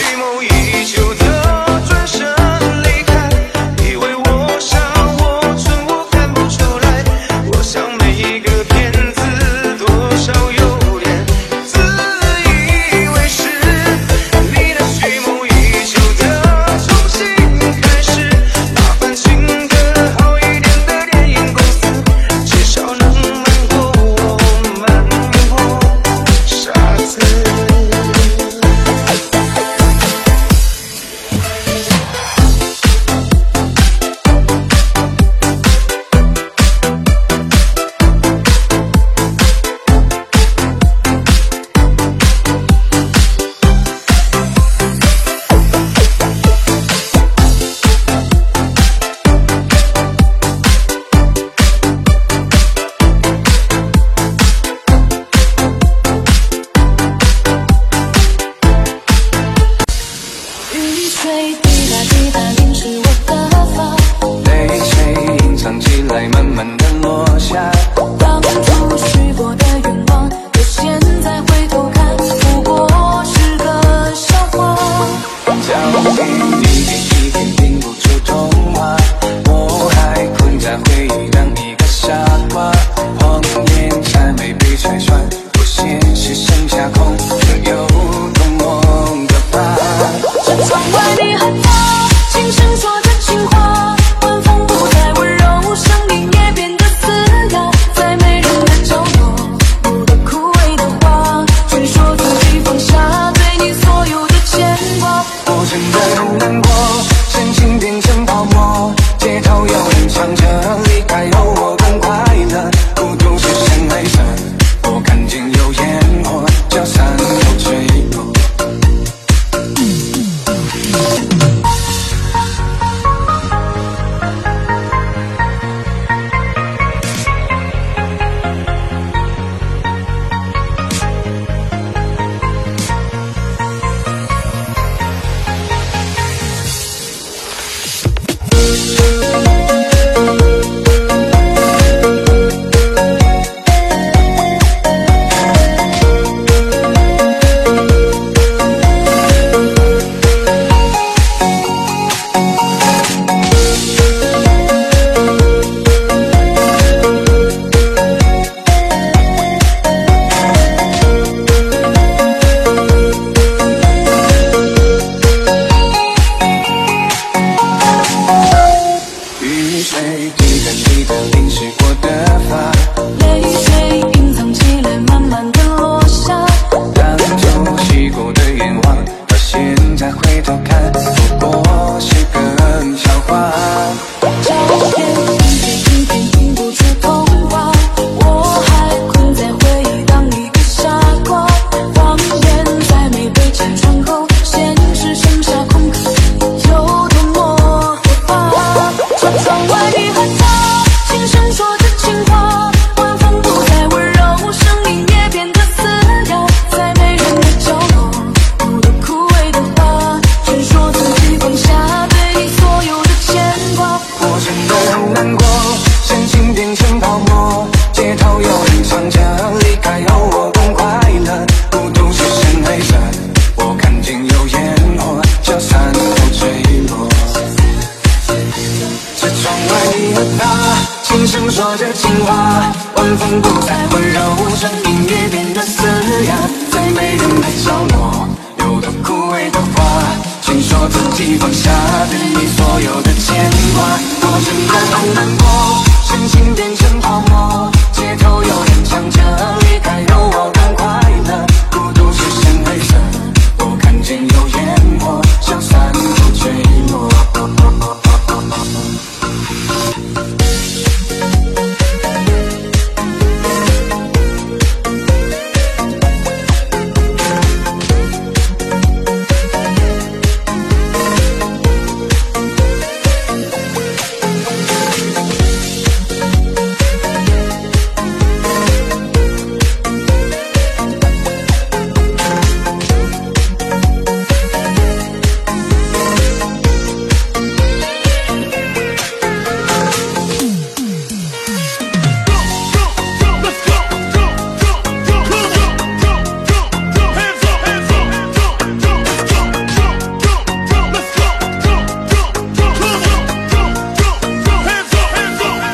Zimą say Okay.